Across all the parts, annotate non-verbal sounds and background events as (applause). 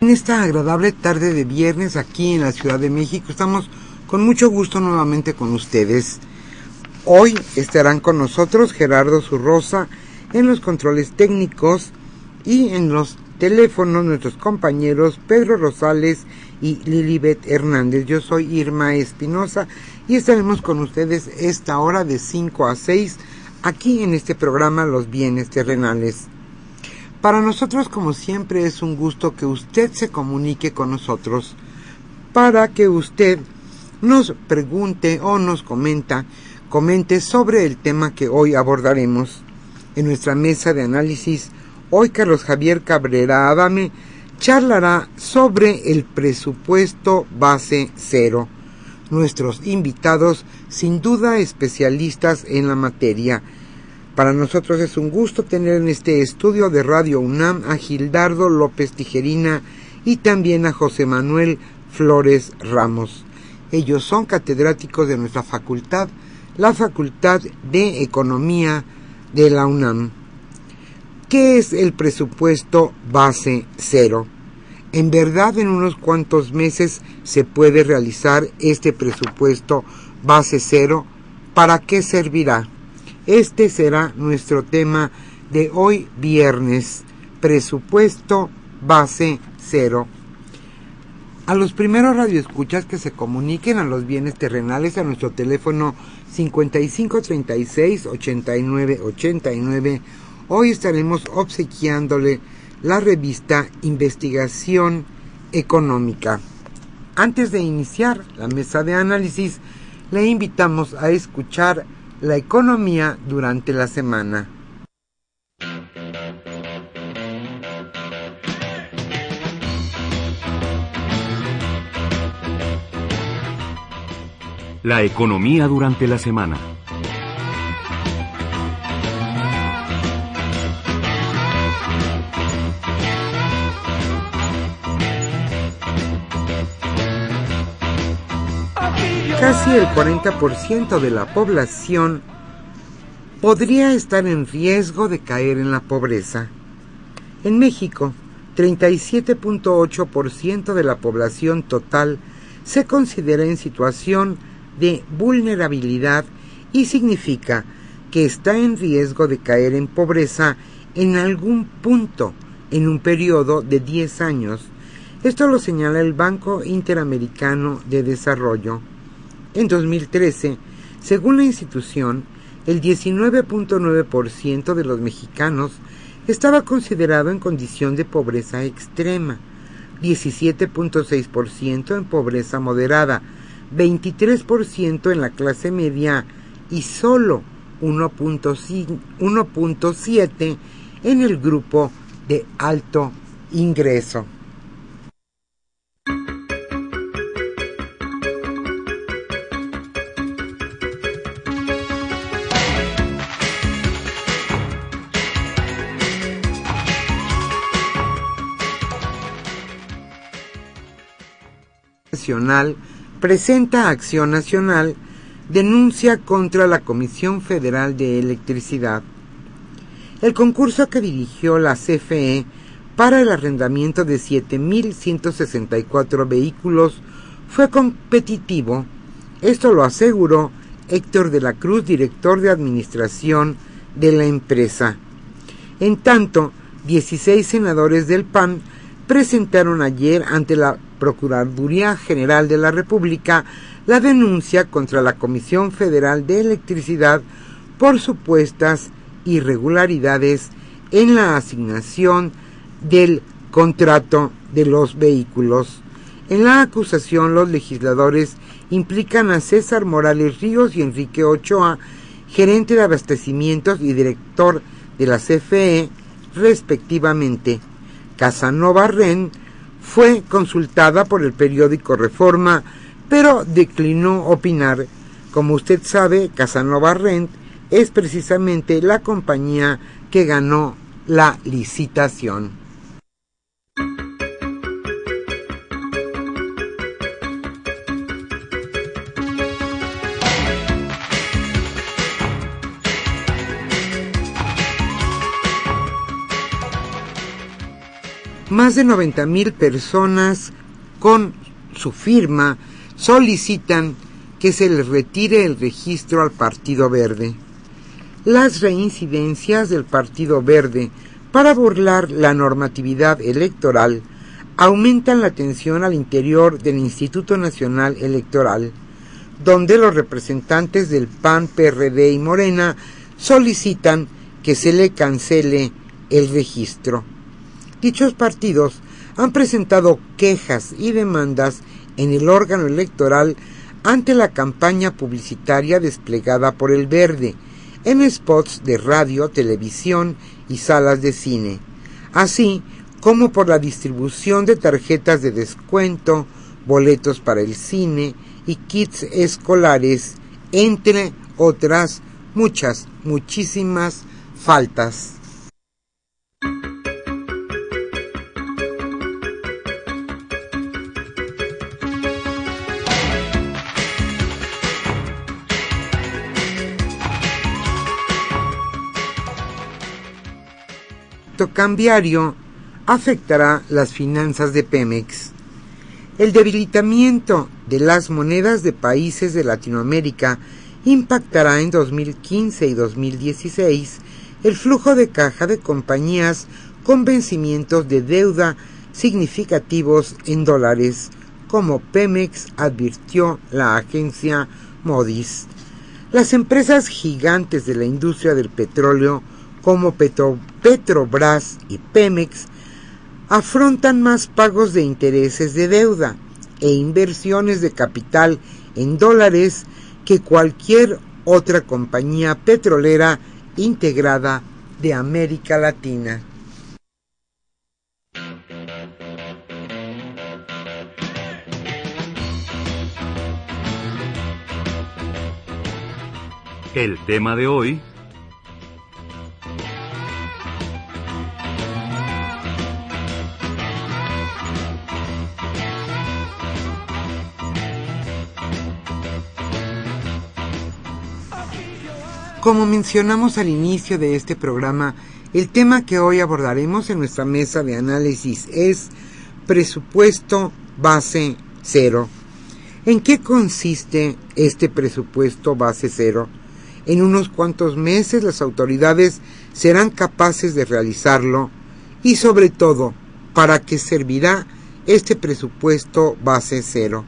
En esta agradable tarde de viernes aquí en la Ciudad de México estamos con mucho gusto nuevamente con ustedes. Hoy estarán con nosotros Gerardo Zurrosa en los controles técnicos y en los teléfonos nuestros compañeros Pedro Rosales y Lilibet Hernández. Yo soy Irma Espinosa y estaremos con ustedes esta hora de 5 a 6 aquí en este programa Los Bienes Terrenales. Para nosotros, como siempre, es un gusto que usted se comunique con nosotros para que usted nos pregunte o nos comenta, comente sobre el tema que hoy abordaremos. En nuestra mesa de análisis, hoy Carlos Javier Cabrera Adame charlará sobre el presupuesto base cero. Nuestros invitados, sin duda especialistas en la materia, para nosotros es un gusto tener en este estudio de Radio UNAM a Gildardo López Tijerina y también a José Manuel Flores Ramos. Ellos son catedráticos de nuestra facultad, la Facultad de Economía de la UNAM. ¿Qué es el presupuesto base cero? En verdad, en unos cuantos meses se puede realizar este presupuesto base cero. ¿Para qué servirá? Este será nuestro tema de hoy viernes, presupuesto base cero. A los primeros radioescuchas que se comuniquen a los bienes terrenales a nuestro teléfono 5536 8989, hoy estaremos obsequiándole la revista Investigación Económica. Antes de iniciar la mesa de análisis, le invitamos a escuchar la economía durante la semana. La economía durante la semana. Casi el 40% de la población podría estar en riesgo de caer en la pobreza. En México, 37.8% de la población total se considera en situación de vulnerabilidad y significa que está en riesgo de caer en pobreza en algún punto en un periodo de 10 años. Esto lo señala el Banco Interamericano de Desarrollo. En 2013, según la institución, el 19.9% de los mexicanos estaba considerado en condición de pobreza extrema, 17.6% en pobreza moderada, 23% en la clase media y solo 1.7% en el grupo de alto ingreso. Nacional presenta Acción Nacional denuncia contra la Comisión Federal de Electricidad. El concurso que dirigió la CFE para el arrendamiento de 7.164 vehículos fue competitivo. Esto lo aseguró Héctor de la Cruz, director de administración de la empresa. En tanto, 16 senadores del PAN presentaron ayer ante la Procuraduría General de la República la denuncia contra la Comisión Federal de Electricidad por supuestas irregularidades en la asignación del contrato de los vehículos. En la acusación los legisladores implican a César Morales Ríos y Enrique Ochoa, gerente de abastecimientos y director de la CFE, respectivamente. Casanova Ren fue consultada por el periódico Reforma, pero declinó opinar. Como usted sabe, Casanova Rent es precisamente la compañía que ganó la licitación. Más de 90 mil personas con su firma solicitan que se les retire el registro al Partido Verde. Las reincidencias del Partido Verde para burlar la normatividad electoral aumentan la tensión al interior del Instituto Nacional Electoral, donde los representantes del PAN, PRD y Morena solicitan que se le cancele el registro. Dichos partidos han presentado quejas y demandas en el órgano electoral ante la campaña publicitaria desplegada por el Verde en spots de radio, televisión y salas de cine, así como por la distribución de tarjetas de descuento, boletos para el cine y kits escolares, entre otras muchas, muchísimas faltas. Cambiario afectará las finanzas de Pemex. El debilitamiento de las monedas de países de Latinoamérica impactará en 2015 y 2016 el flujo de caja de compañías con vencimientos de deuda significativos en dólares, como Pemex advirtió la agencia Modis. Las empresas gigantes de la industria del petróleo como Petrobras y Pemex afrontan más pagos de intereses de deuda e inversiones de capital en dólares que cualquier otra compañía petrolera integrada de América Latina. El tema de hoy Como mencionamos al inicio de este programa, el tema que hoy abordaremos en nuestra mesa de análisis es presupuesto base cero. ¿En qué consiste este presupuesto base cero? En unos cuantos meses las autoridades serán capaces de realizarlo y sobre todo, ¿para qué servirá este presupuesto base cero?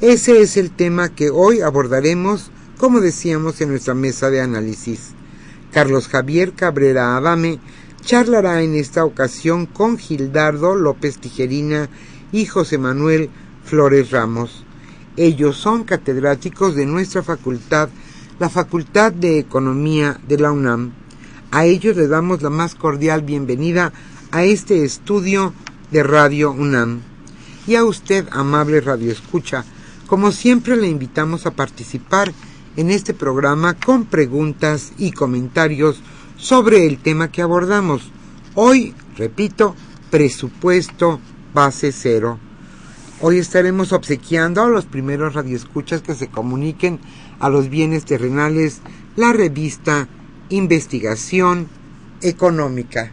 Ese es el tema que hoy abordaremos como decíamos en nuestra mesa de análisis. Carlos Javier Cabrera Adame charlará en esta ocasión con Gildardo López Tijerina y José Manuel Flores Ramos. Ellos son catedráticos de nuestra facultad, la Facultad de Economía de la UNAM. A ellos les damos la más cordial bienvenida a este estudio de Radio UNAM. Y a usted, amable Radio Escucha, como siempre le invitamos a participar en este programa con preguntas y comentarios sobre el tema que abordamos. Hoy, repito, presupuesto base cero. Hoy estaremos obsequiando a los primeros radioescuchas que se comuniquen a los bienes terrenales la revista Investigación Económica.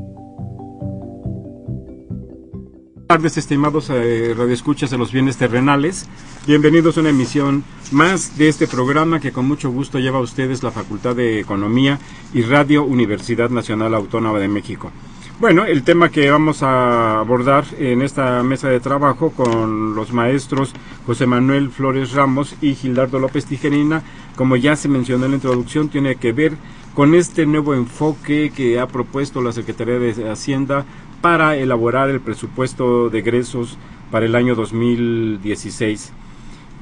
Tardes, estimados eh, radioescuchas de los bienes terrenales. Bienvenidos a una emisión más de este programa que con mucho gusto lleva a ustedes la Facultad de Economía y Radio Universidad Nacional Autónoma de México. Bueno, el tema que vamos a abordar en esta mesa de trabajo con los maestros José Manuel Flores Ramos y Gildardo López Tijerina, como ya se mencionó en la introducción, tiene que ver con este nuevo enfoque que ha propuesto la Secretaría de Hacienda para elaborar el presupuesto de egresos para el año 2016.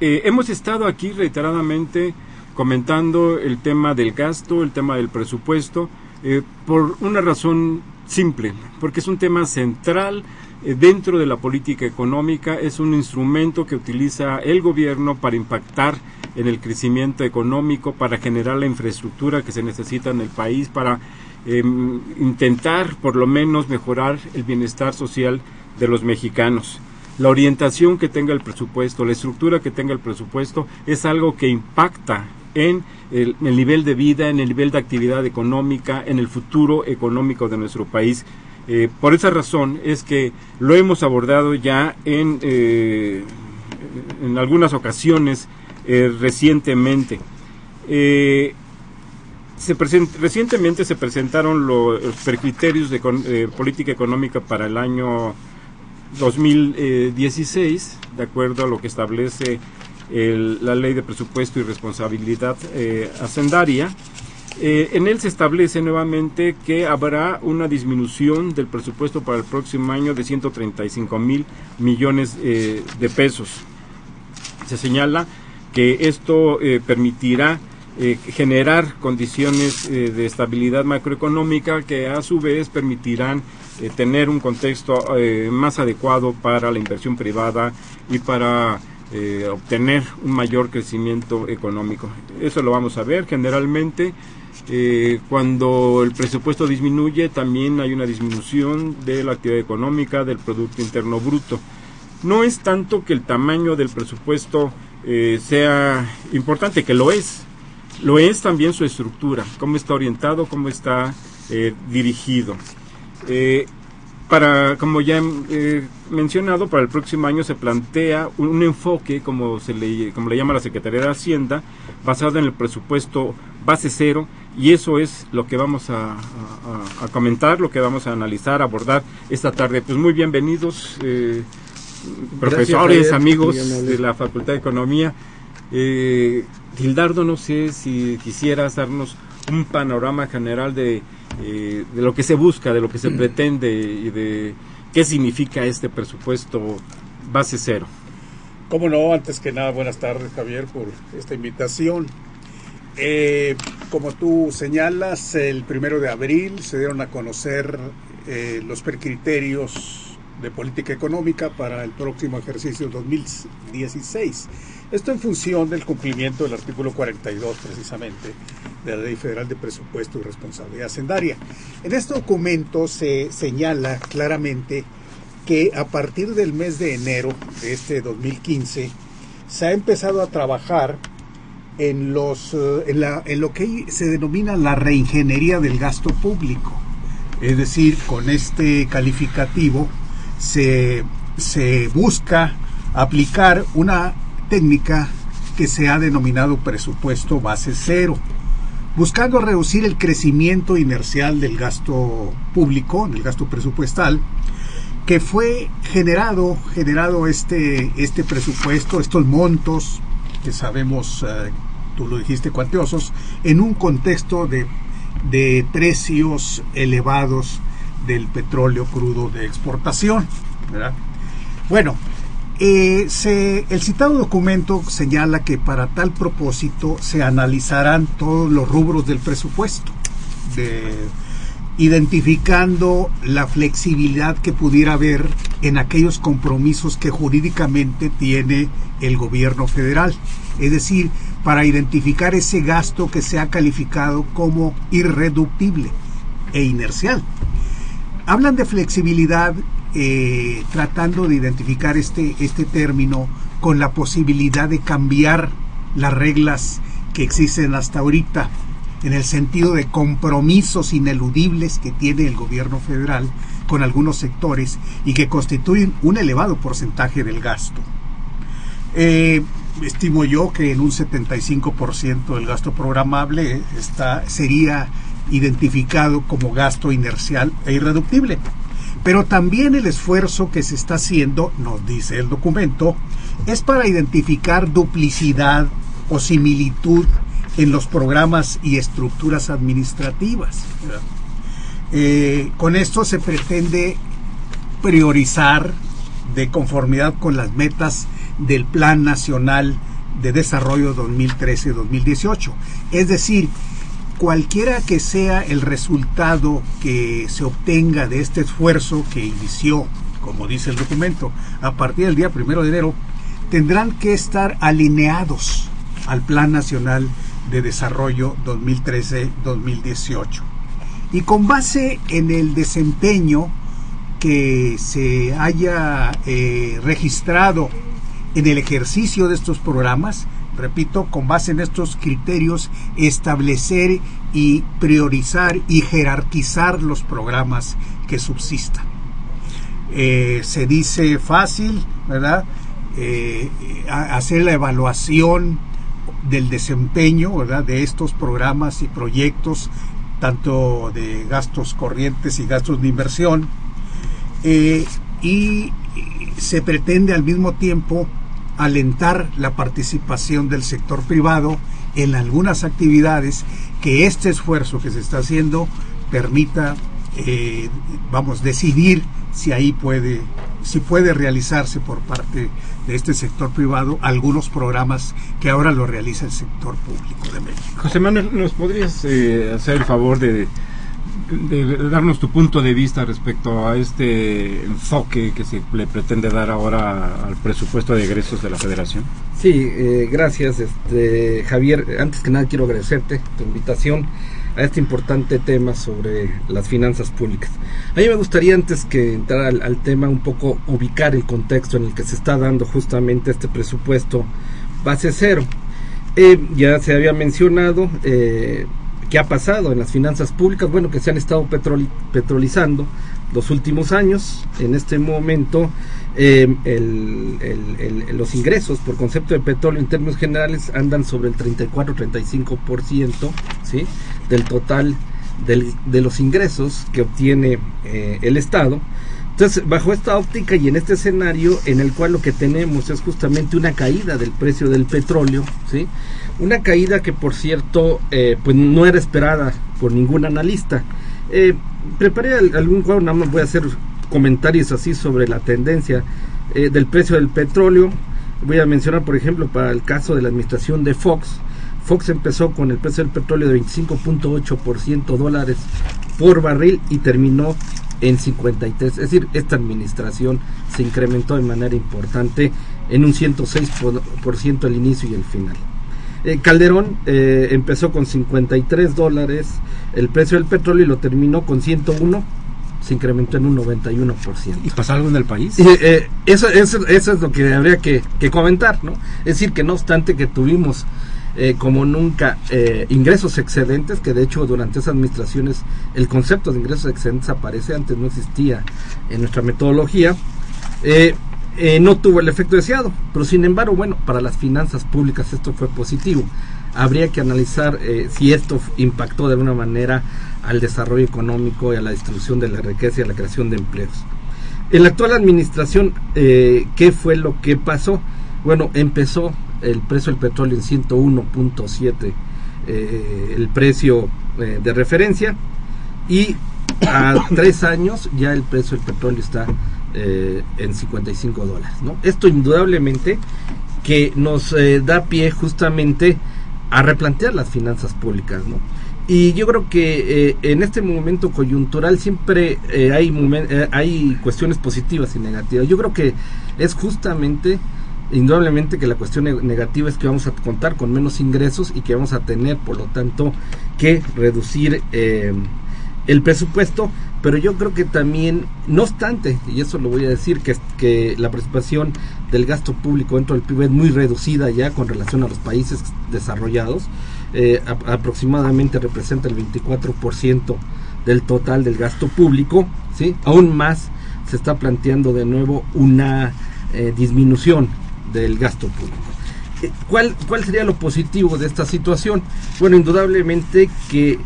Eh, hemos estado aquí reiteradamente comentando el tema del gasto, el tema del presupuesto, eh, por una razón simple, porque es un tema central eh, dentro de la política económica, es un instrumento que utiliza el gobierno para impactar en el crecimiento económico, para generar la infraestructura que se necesita en el país, para Em, intentar por lo menos mejorar el bienestar social de los mexicanos. La orientación que tenga el presupuesto, la estructura que tenga el presupuesto es algo que impacta en el, nivel de vida, en el nivel de actividad económica, en el futuro económico de nuestro país. Eh, por esa razón es que lo hemos abordado ya en, eh, en algunas ocasiones eh, recientemente recientemente se presentaron los, criterios de eh, política económica para el año 2016, de acuerdo a lo que establece la ley de presupuesto y responsabilidad eh, hacendaria. Eh, en él se establece nuevamente que habrá una disminución del presupuesto para el próximo año de 135 mil millones de pesos. Se señala que esto permitirá eh, generar condiciones eh, de estabilidad macroeconómica que a su vez permitirán eh, tener un contexto más adecuado para la inversión privada y para obtener un mayor crecimiento económico. Eso lo vamos a ver generalmente. cuando el presupuesto disminuye, también hay una disminución de la actividad económica, del Producto Interno Bruto. no es tanto que el tamaño del presupuesto eh, sea importante, que lo es, lo es también su estructura, cómo está orientado, cómo está eh, dirigido. Eh, para, como ya he mencionado, para el próximo año se plantea un, enfoque, como, se le, como le llama la Secretaría de Hacienda, basado en el presupuesto base cero, y eso es lo que vamos a, comentar, lo que vamos a analizar, abordar esta tarde. Pues muy bienvenidos, eh, profesores, amigos de la Facultad de Economía. Eh, Gildardo, no sé si quisieras darnos un panorama general de eh, de lo que se busca, de lo que se (clears throat) pretende y de qué significa este presupuesto base cero. Cómo no, antes que nada, buenas tardes Javier por esta invitación. Eh, como tú señalas, el primero de abril se dieron a conocer eh, los criterios de política económica para el próximo ejercicio 2016. Esto en función del cumplimiento del artículo 42 precisamente de la Ley Federal de Presupuesto y Responsabilidad Hacendaria. En este documento se señala claramente que a partir del mes de enero de este 2015 se ha empezado a trabajar en, los, eh, en, la, en lo que se denomina la reingeniería del gasto público. Es decir, con este calificativo se, se busca aplicar una técnica que se ha denominado presupuesto base cero, buscando reducir el crecimiento inercial del gasto público, del gasto presupuestal, que fue generado, generado este, este presupuesto, estos montos que sabemos, eh, tú lo dijiste, cuantiosos, en un contexto de, de precios elevados del petróleo crudo de exportación. Bueno, eh, el citado documento señala que para tal propósito se analizarán todos los rubros del presupuesto, identificando la flexibilidad que pudiera haber en aquellos compromisos que jurídicamente tiene el gobierno federal. Es decir, para identificar ese gasto que se ha calificado como irreductible e inercial. Hablan de flexibilidad eh, tratando de identificar este, este término con la posibilidad de cambiar las reglas que existen hasta ahorita en el sentido de compromisos ineludibles que tiene el gobierno federal con algunos sectores y que constituyen un elevado porcentaje del gasto. Eh, estimo yo que en un 75% del gasto programable está, sería identificado como gasto inercial e irreductible. Pero también el esfuerzo que se está haciendo, nos dice el documento, es para identificar duplicidad o similitud en los programas y estructuras administrativas. Eh, con esto se pretende priorizar de conformidad con las metas del Plan Nacional de Desarrollo 2013-2018. Es decir, cualquiera que sea el resultado que se obtenga de este esfuerzo que inició, como dice el documento, a partir del día primero de enero, tendrán que estar alineados al Plan Nacional de Desarrollo 2013-2018. Y con base en el desempeño que se haya eh, registrado en el ejercicio de estos programas, repito, con base en estos criterios, establecer y priorizar y jerarquizar los programas que subsistan. Eh, se dice fácil, ¿verdad? Eh, hacer la evaluación del desempeño, ¿verdad? De estos programas y proyectos, tanto de gastos corrientes y gastos de inversión. Eh, y se pretende al mismo tiempo alentar la participación del sector privado en algunas actividades que este esfuerzo que se está haciendo permita, eh, vamos, decidir si ahí puede, si puede realizarse por parte de este sector privado algunos programas que ahora lo realiza el sector público de México. José Manuel, ¿nos podrías eh, hacer el favor de de darnos tu punto de vista respecto a este enfoque que se le pretende dar ahora al presupuesto de egresos de la Federación. Sí, eh, gracias, este, Javier. Antes que nada quiero agradecerte tu invitación a este importante tema sobre las finanzas públicas. A mí me gustaría antes que entrar al, tema un poco ubicar el contexto en el que se está dando justamente este presupuesto base cero. Eh, ya se había mencionado eh, qué ha pasado en las finanzas públicas, bueno, que se han estado petrolizando los últimos años. En este momento, eh, los ingresos por concepto de petróleo en términos generales andan sobre el 34-35% ¿sí? del total de los ingresos que obtiene eh, el Estado. Entonces, bajo esta óptica y en este escenario en el cual lo que tenemos es justamente una caída del precio del petróleo, ¿sí? Una caída que, por cierto, eh, pues no era esperada por ningún analista. Eh, preparé algún cuadro, nada más voy a hacer comentarios así sobre la tendencia eh, del precio del petróleo. Voy a mencionar, por ejemplo, para el caso de la administración de Fox. Fox empezó con el precio del petróleo de 25.8% dólares por barril y terminó en 53. Es decir, esta administración se incrementó de manera importante en un 106% al inicio y el final. Eh, Calderón eh, empezó con 53 dólares el precio del petróleo y lo terminó con 101 se incrementó en un 91%. ¿Y pasa algo en el país? Eh, eso, eso, eso, es lo que habría que, que, comentar, ¿no? Es decir, que no obstante que tuvimos eh, como nunca eh, ingresos excedentes, que de hecho durante esas administraciones el concepto de ingresos excedentes aparece, antes no existía en nuestra metodología, eh, no tuvo el efecto deseado, pero sin embargo, bueno, para las finanzas públicas esto fue positivo. Habría que analizar si esto impactó de alguna manera al desarrollo económico y a la distribución de la riqueza y a la creación de empleos. En la actual administración, ¿qué fue lo que pasó? Bueno, empezó el precio del petróleo en 101.7 eh, el precio eh, de referencia y a tres años ya el precio del petróleo está eh, en 55 dólares. ¿no? Esto indudablemente que nos da pie justamente a replantear las finanzas públicas. ¿no? Y yo creo que en este momento coyuntural siempre hay, hay cuestiones positivas y negativas. Yo creo que es justamente indudablemente que la cuestión negativa es que vamos a contar con menos ingresos y que vamos a tener, por lo tanto, que reducir eh, el presupuesto, pero yo creo que también, no obstante, y eso lo voy a decir, que, que la participación del gasto público dentro del PIB es muy reducida ya con relación a los países desarrollados, eh, aproximadamente representa el 24% del total del gasto público, ¿sí? aún más se está planteando de nuevo una eh, disminución del gasto público. Eh, ¿Cuál, ¿Cuál sería lo positivo de esta situación? Bueno, indudablemente que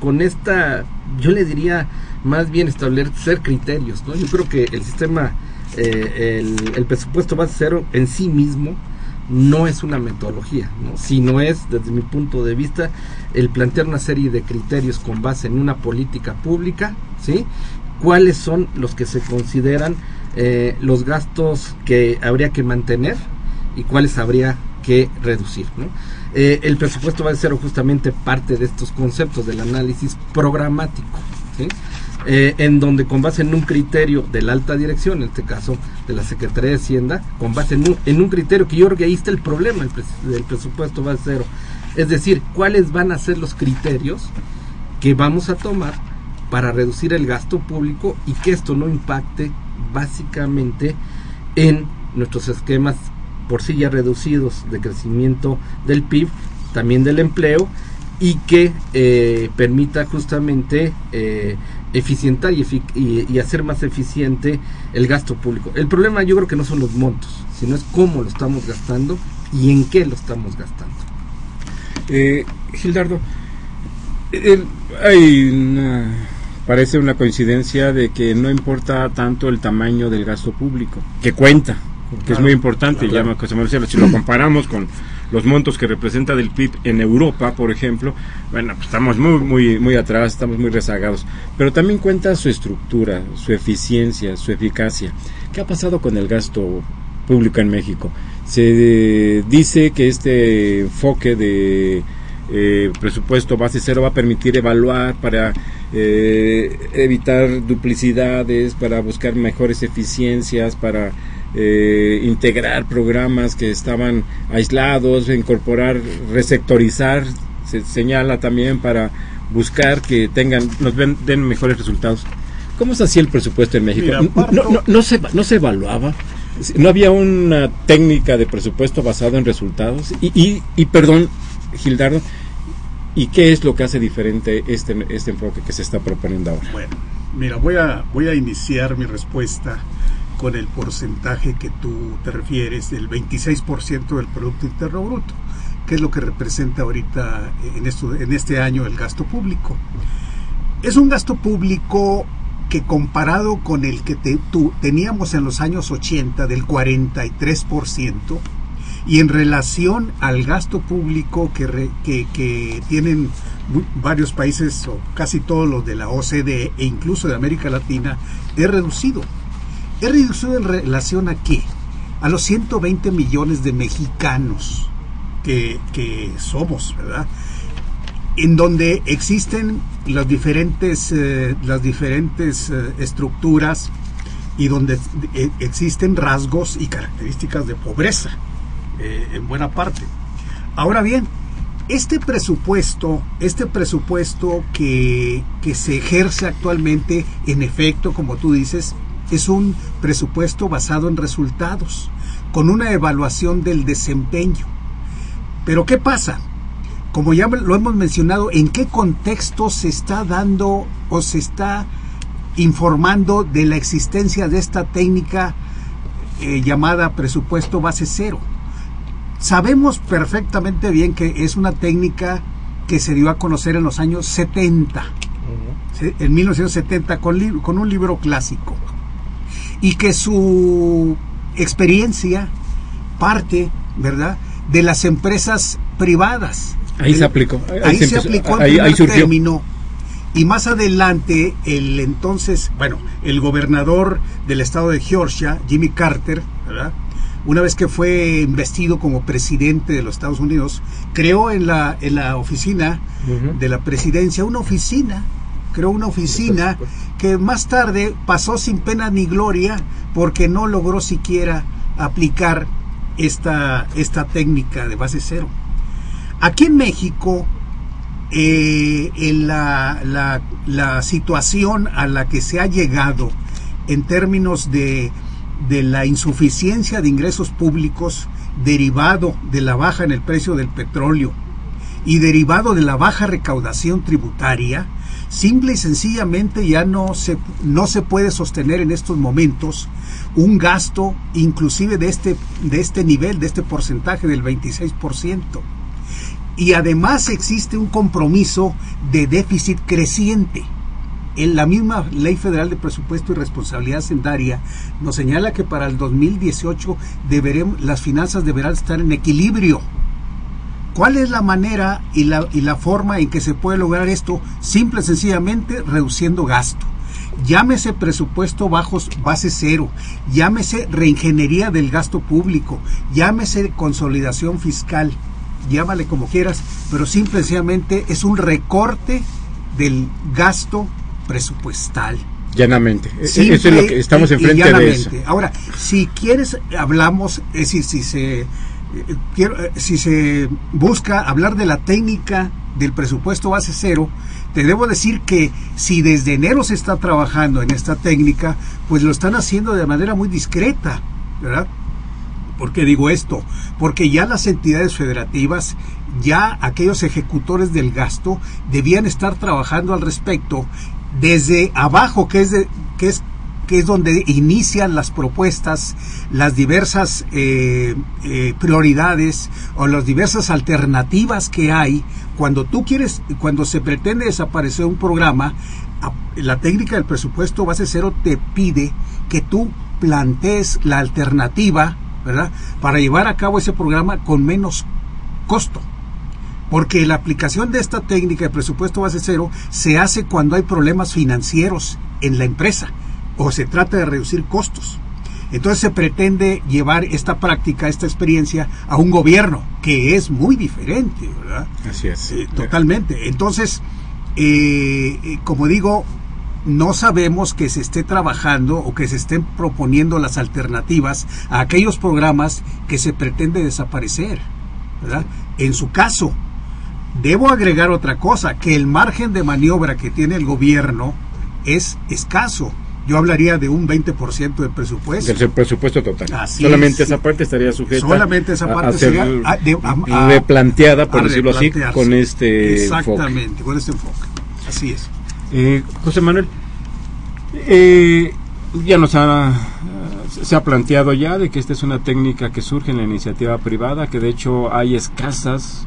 con esta, yo le diría más bien establecer criterios, ¿no? Yo creo que el sistema, eh, el, el, presupuesto base cero en sí mismo no es una metodología, ¿no? sino es, desde mi punto de vista, el plantear una serie de criterios con base en una política pública, ¿sí? ¿Cuáles son los que se consideran eh, los gastos que habría que mantener y cuáles habría que reducir. Eh, el presupuesto va a ser justamente parte de estos conceptos del análisis programático, eh, en donde con base en un criterio de la alta dirección, en este caso de la Secretaría de Hacienda, con base en un, criterio que yo creo que ahí está el problema del presupuesto va a ser, es decir, cuáles van a ser los criterios que vamos a tomar para reducir el gasto público y que esto no impacte básicamente en nuestros esquemas por sí ya reducidos de crecimiento del PIB, también del empleo y que eh, permita justamente eh, eficientar y, hacer más eficiente el gasto público. El problema yo creo que no son los montos, sino es cómo lo estamos gastando y en qué lo estamos gastando. Eh, Gildardo, hay una parece una coincidencia de que no importa tanto el tamaño del gasto público, que cuenta, que es muy importante, ya si lo comparamos con los montos que representa del PIB en Europa, por ejemplo, bueno, pues estamos muy, muy, muy atrás, estamos muy rezagados, pero también cuenta su estructura, su eficiencia, su eficacia. ¿Qué ha pasado con el gasto público en México? Se dice que este enfoque de eh, presupuesto base cero va a permitir evaluar para eh, evitar duplicidades, para buscar mejores eficiencias, para eh, integrar programas que estaban aislados, incorporar, resectorizar, se señala también para buscar que tengan, nos ven- den mejores resultados. ¿Cómo se hacía el presupuesto en México? Mira, No- parto- no, no- no se, no se evaluaba. No había una técnica de presupuesto basada en resultados. Y, y, y perdón, Gildardo, ¿y qué es lo que hace diferente este, este enfoque que se está proponiendo ahora? Bueno, mira, voy a, voy a iniciar mi respuesta con el porcentaje que tú te refieres, del 26% del Producto Interno Bruto, que es lo que representa ahorita en, este año el gasto público. Es un gasto público que comparado con el que te- tú- teníamos en los años 80 del 43%, y en relación al gasto público que, re- que, que tienen varios países o casi todos los de la OCDE e incluso de América Latina, es reducido. Es reducido en relación a qué? A los 120 millones de mexicanos que, que somos, ¿verdad? en donde existen las diferentes, eh, las diferentes eh, estructuras y donde eh, existen rasgos y características de pobreza en buena parte. Ahora bien, este presupuesto, este presupuesto que, que se ejerce actualmente, en efecto, como tú dices, es un presupuesto basado en resultados, con una evaluación del desempeño. Pero ¿qué pasa? Como ya lo hemos mencionado, ¿en qué contexto se está dando o se está informando de la existencia de esta técnica eh, llamada presupuesto base cero? Sabemos perfectamente bien que es una técnica que se dio a conocer en los años 70, ¿sí? en 1970, con, con un libro clásico, y que su experiencia parte, ¿verdad?, de las empresas privadas. Ahí se aplicó. Ahí, se, empezó- aplicó ahí, primer ahí surgió. término. Y más adelante, el entonces, bueno, el gobernador del estado de Georgia, Jimmy Carter, ¿verdad? una vez que fue investido como presidente de los Estados Unidos, creó en la, en la oficina de la presidencia una oficina, creó una oficina que más tarde pasó sin pena ni gloria porque no logró siquiera aplicar esta, esta técnica de base cero. Aquí en México, eh, en la, la- la situación a la que se ha llegado en términos de, de la insuficiencia de ingresos públicos derivado de la baja en el precio del petróleo y derivado de la baja recaudación tributaria, simple y sencillamente ya no se, no se puede sostener en estos momentos un gasto inclusive de este, de este nivel, de este porcentaje del 26% y además existe un compromiso de déficit creciente. En la misma Ley Federal de Presupuesto y Responsabilidad Hacendaria nos señala que para el 2018 deberemos, las finanzas deberán estar en equilibrio. ¿Cuál es la manera y la, y la forma en que se puede lograr esto? Simple y sencillamente reduciendo gasto. Llámese presupuesto bajos, base cero, llámese reingeniería del gasto público, llámese consolidación fiscal, llámale como quieras, pero simple y sencillamente es un recorte del gasto presupuestal. Llanamente. E- Simple eso es lo que estamos enfrente de llanamente. eso. Ahora, si quieres, hablamos, es decir, si se, quiero, eh, si se busca hablar de la técnica del presupuesto base cero, te debo decir que si desde enero se está trabajando en esta técnica, pues lo están haciendo de manera muy discreta, ¿verdad? ¿Por qué digo esto? Porque ya las entidades federativas, ya aquellos ejecutores del gasto, debían estar trabajando al respecto desde abajo, que es, de- que es, que es donde inician las propuestas, las diversas eh, eh, prioridades o las diversas alternativas que hay. Cuando tú quieres, cuando se pretende desaparecer un programa, la técnica del presupuesto base cero te pide que tú plantees la alternativa, ¿verdad? Para llevar a cabo ese programa con menos costo. Porque la aplicación de esta técnica de presupuesto base cero se hace cuando hay problemas financieros en la empresa o se trata de reducir costos. Entonces se pretende llevar esta práctica, esta experiencia a un gobierno que es muy diferente, ¿verdad? Así es. Eh, totalmente. Entonces, eh, eh, como digo, no sabemos que se esté trabajando o que se estén proponiendo las alternativas a aquellos programas que se pretende desaparecer. ¿verdad? En su caso, Debo agregar otra cosa, que el margen de maniobra que tiene el gobierno es escaso. Yo hablaría de un 20% del presupuesto. Del presupuesto total. Así Solamente es. esa parte estaría sujeta Solamente esa parte a ser sería, de- a- a- replanteada, por a decirlo así, con este enfoque. Exactamente, con este enfoque. Así es. Eh, José Manuel, eh, ya nos ha, se ha planteado ya de que esta es una técnica que surge en la iniciativa privada, que de hecho hay escasas,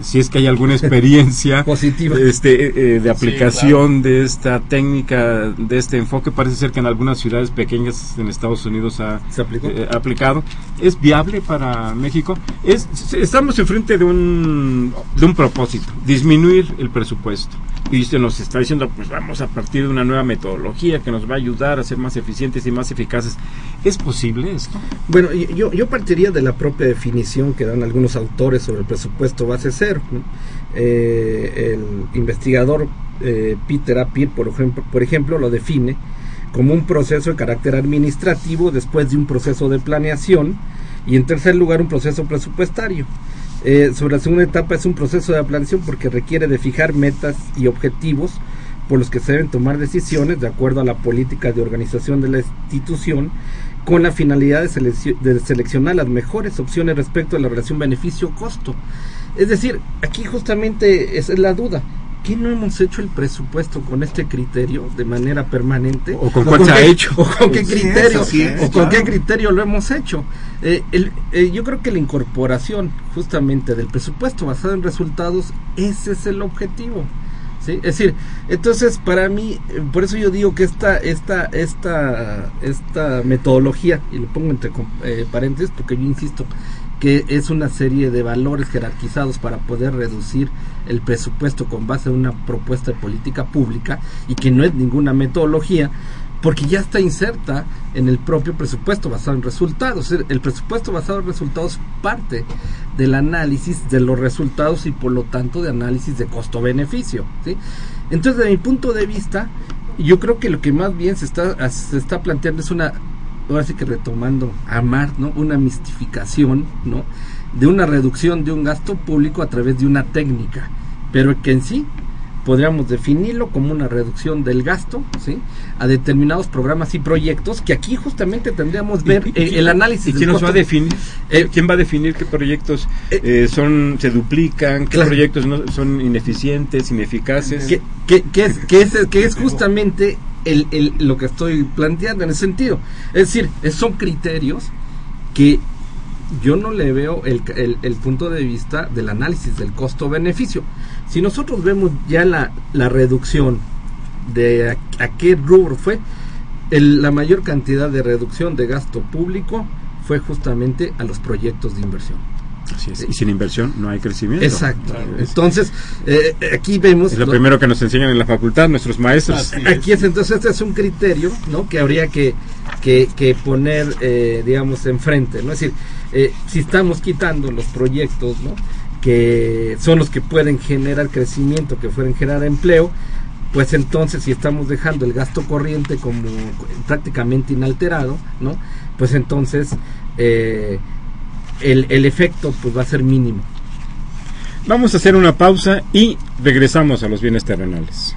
si es que hay alguna (laughs) experiencia Positiva. este, eh, de aplicación de esta técnica, de este enfoque. Parece ser que en algunas ciudades pequeñas en Estados Unidos ha ¿Se eh, aplicado. ¿Es viable para México? Es, estamos enfrente de un, de un propósito, disminuir el presupuesto. Y nos está diciendo, pues vamos a partir de una nueva metodología que nos va a ayudar a ser más eficientes y más eficaces. ¿Es posible esto? Bueno, yo, yo partiría de la propia definición que dan algunos autores sobre el presupuesto base cero. Eh, el investigador eh, Peter Apir, por ejemplo, por ejemplo, lo define como un proceso de carácter administrativo después de un proceso de planeación y en tercer lugar un proceso presupuestario. Eh, sobre la segunda etapa es un proceso de planeación porque requiere de fijar metas y objetivos por los que se deben tomar decisiones de acuerdo a la política de organización de la institución con la finalidad de, de seleccionar las mejores opciones respecto a la relación beneficio-costo. Es decir, aquí justamente esa es la duda. ¿Qué no hemos hecho el presupuesto con este criterio de manera permanente? ¿O con cuál se ha qué- hecho? (laughs) ¿O con qué criterio? es, ¿O con claro. qué criterio lo hemos hecho? Eh, el- eh, yo creo que la incorporación justamente del presupuesto basado en resultados, ese es el objetivo. ¿sí? Es decir, entonces para mí, eh, por eso yo digo que esta, esta, esta, esta metodología, y lo pongo entre com- eh, paréntesis porque yo insisto, que es una serie de valores jerarquizados para poder reducir el presupuesto con base en una propuesta de política pública y que no es ninguna metodología porque ya está inserta en el propio presupuesto basado en resultados. El presupuesto basado en resultados parte del análisis de los resultados y por lo tanto de análisis de costo-beneficio. Entonces, desde mi punto de vista, yo creo que lo que más bien se está, se está planteando es una, ahora sí que retomando a Mar, ¿no? Una mistificación, ¿no? De una reducción de un gasto público a través de una técnica, pero que en sí podríamos definirlo como una reducción del gasto, ¿sí? A determinados programas y proyectos que aquí justamente tendríamos ver ¿Y- y- eh, el análisis ¿Y quién nos va a definir? Eh, ¿Quién va a definir qué proyectos eh, eh, son se duplican, qué claro. proyectos no, son ineficientes, ineficaces? que, que, que es, que, es, que es justamente el, lo que estoy planteando en ese sentido. Es decir, son criterios que yo no le veo el, el- punto de vista del análisis del costo-beneficio. Si nosotros vemos ya la, la reducción de a, qué rubro fue, la mayor cantidad de reducción de gasto público fue justamente a los proyectos de inversión. Así es. Y sin inversión no hay crecimiento. Exacto. Entonces, eh, aquí vemos... Es lo lo- primero que nos enseñan en la facultad nuestros maestros. (laughs) Aquí es entonces este es un criterio, ¿no? Que habría que, que, que poner, eh, digamos, enfrente, ¿no? Es decir, eh, si estamos quitando los proyectos, ¿no? Que son los que pueden generar crecimiento, que pueden generar empleo, pues entonces si estamos dejando el gasto corriente como prácticamente inalterado, ¿no? Pues entonces eh, el, el efecto pues va a ser mínimo. Vamos a hacer una pausa y regresamos a los bienes terrenales.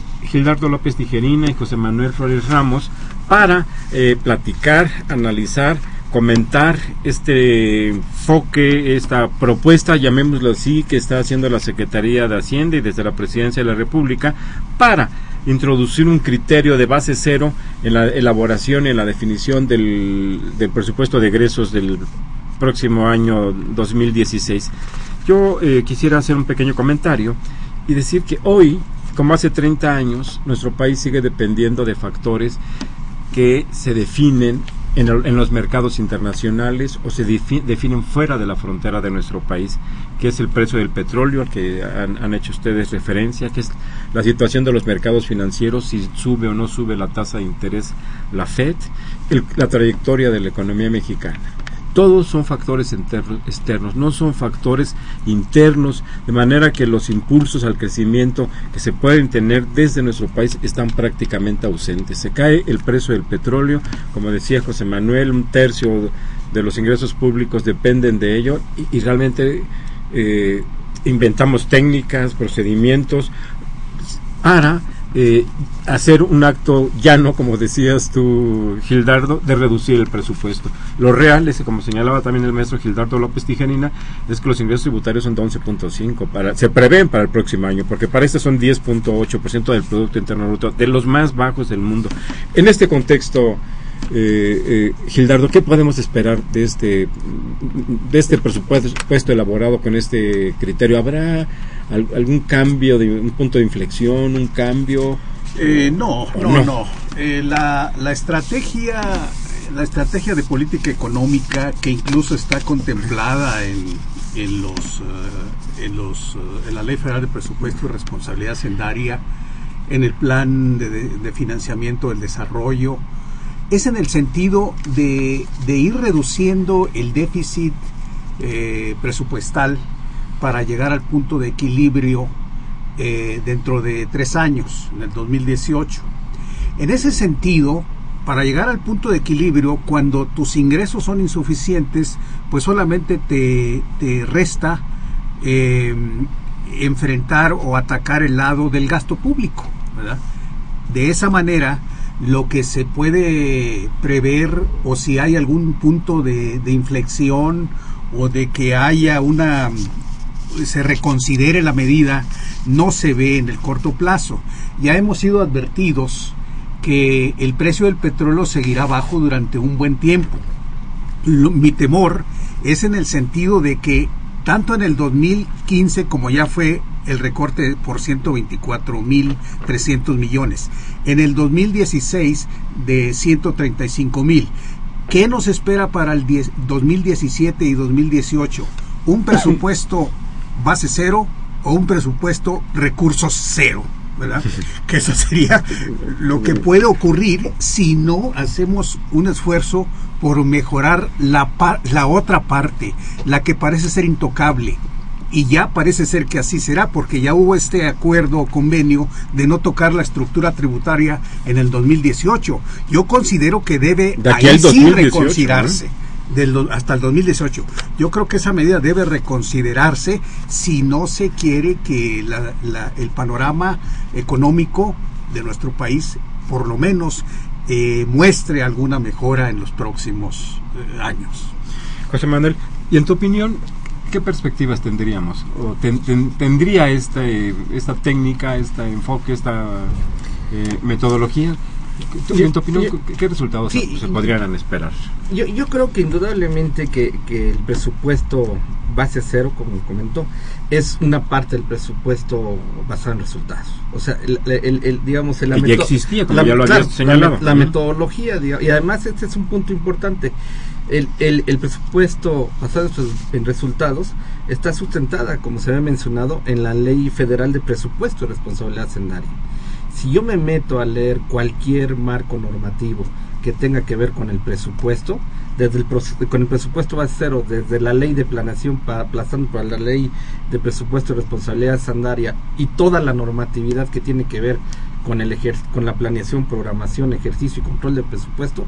Gildardo López Tijerina y José Manuel Flores Ramos para eh, platicar, analizar, comentar este enfoque, esta propuesta, llamémoslo así, que está haciendo la Secretaría de Hacienda y desde la Presidencia de la República para introducir un criterio de base cero en la elaboración y en la definición del, presupuesto de egresos del próximo año 2016. Yo eh, quisiera hacer un pequeño comentario y decir que hoy, como hace 30 años, nuestro país sigue dependiendo de factores que se definen en, los mercados internacionales o se defi- definen fuera de la frontera de nuestro país, que es el precio del petróleo al que han, hecho ustedes referencia, que es la situación de los mercados financieros, si sube o no sube la tasa de interés, la FED, la trayectoria de la economía mexicana. Todos son factores externos, no son factores internos, de manera que los impulsos al crecimiento que se pueden tener desde nuestro país están prácticamente ausentes. Se cae el precio del petróleo, como decía José Manuel, un tercio de los ingresos públicos dependen de ello y, y realmente eh, inventamos técnicas, procedimientos para eh, hacer un acto llano, como decías tú, Gildardo, de reducir el presupuesto. Lo real es, como señalaba también el maestro Gildardo López Tijerina, es que los ingresos tributarios son de 11.5, para, se prevén para el próximo año, porque para este son 10.8% del Producto Interno Bruto, de los más bajos del mundo. En este contexto, eh, eh, Gildardo, ¿qué podemos esperar de este, de este presupuesto elaborado con este criterio? ¿Habrá algún cambio, de un punto de inflexión, un cambio? Eh, no, ¿O no, no? no. Eh, la, la estrategia, la estrategia de política económica que incluso está contemplada en, en los, eh, en los, eh, en la Ley Federal de Presupuesto y Responsabilidad Hacendaria, en el Plan de, de- de Financiamiento del Desarrollo, es en el sentido de, de ir reduciendo el déficit eh, presupuestal para llegar al punto de equilibrio eh, dentro de tres años, en el 2018. En ese sentido, para llegar al punto de equilibrio, cuando tus ingresos son insuficientes, pues solamente te, te resta eh, enfrentar o atacar el lado del gasto público. De esa manera, lo que se puede prever o si hay algún punto de inflexión o de que haya una se reconsidere la medida no se ve en el corto plazo. Ya hemos sido advertidos que el precio del petróleo seguirá bajo durante un buen tiempo. Mi temor es en el sentido de que tanto en el 2015 como ya fue el recorte por 124.300 millones, en el 2016 de 135 mil. ¿Qué nos espera para el 10 2017 y 2018? ¿Un presupuesto base cero o un presupuesto recursos cero? ¿verdad? Que eso sería lo que puede ocurrir si no hacemos un esfuerzo por mejorar la, par- la otra parte, la que parece ser intocable. Y ya parece ser que así será, porque ya hubo este acuerdo o convenio de no tocar la estructura tributaria en el 2018. Yo considero que debe De ahí sí 2018, reconsiderarse del hasta el 2018. Yo creo que esa medida debe reconsiderarse si no se quiere que la- la- el panorama económico de nuestro país, por lo menos, eh, muestre alguna mejora en los próximos eh, años. José Manuel, y en tu opinión, ¿qué perspectivas tendríamos? ¿O ten- ten- ¿Tendría esta, eh, esta técnica, este enfoque, esta eh, metodología? ¿Tú- Yo- en tu opinión, yo- ¿qué, qué resultados Sí, se, podrían esperar? Yo, yo creo que indudablemente que, que el presupuesto base cero, como comentó, es una parte del presupuesto basado en resultados. O sea, el, el- el- digamos, el, Que ya existía, como ya lo habías la señalado. La, metodología, y además este es un punto importante. El, el- el presupuesto basado en resultados está sustentada, como se había mencionado, en la Ley Federal de Presupuesto y Responsabilidad Hacendaria. Si yo me meto a leer cualquier marco normativo que tenga que ver con el presupuesto, desde el con el presupuesto base cero, desde la ley de planación para aplazando para la ley de presupuesto y responsabilidad sandaria y toda la normatividad que tiene que ver con el con la planeación, programación, ejercicio y control del presupuesto,